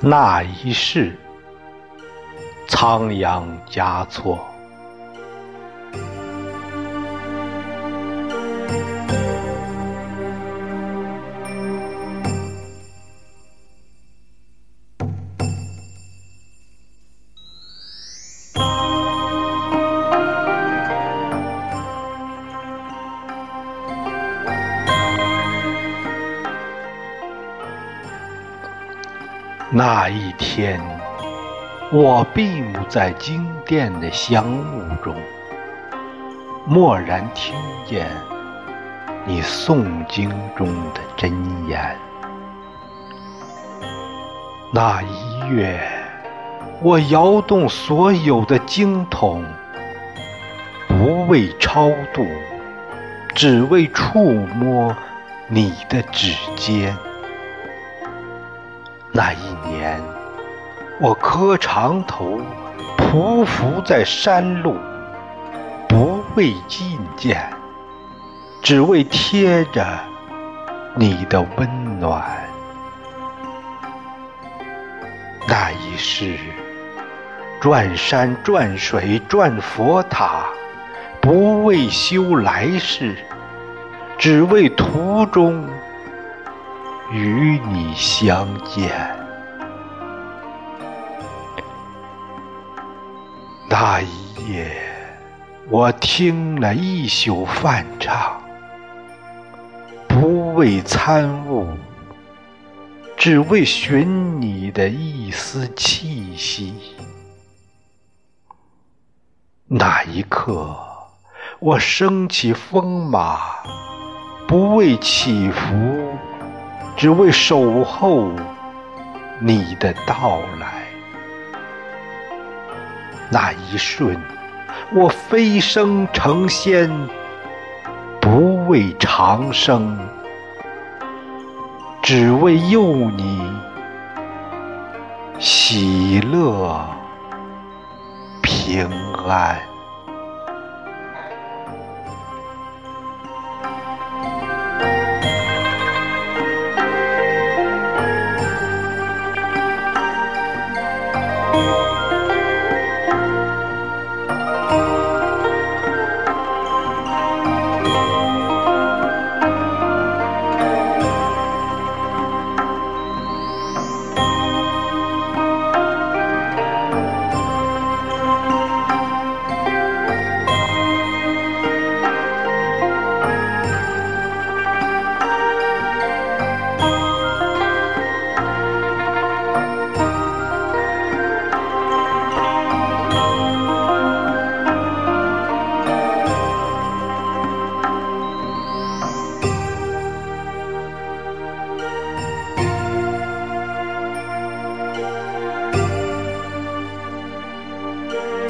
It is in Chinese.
那一世，仓央嘉措。那一天，我闭目在经殿的香雾中，蓦然听见你诵经中的真言。那一月，我摇动所有的经筒，不为超度，只为触摸你的指尖。那一年，我磕长头，匍匐在山路，不为觐见，只为贴着你的温暖。那一世，转山转水转佛塔，不为修来世，只为途中。与你相见，那一夜，我听了一宿梵唱，不为参悟，只为寻你的一丝气息。那一刻，我升起风马，不为祈福。只为守候你的到来，那一瞬，我飞升成仙，不为长生，只为佑你喜乐平安。Bye.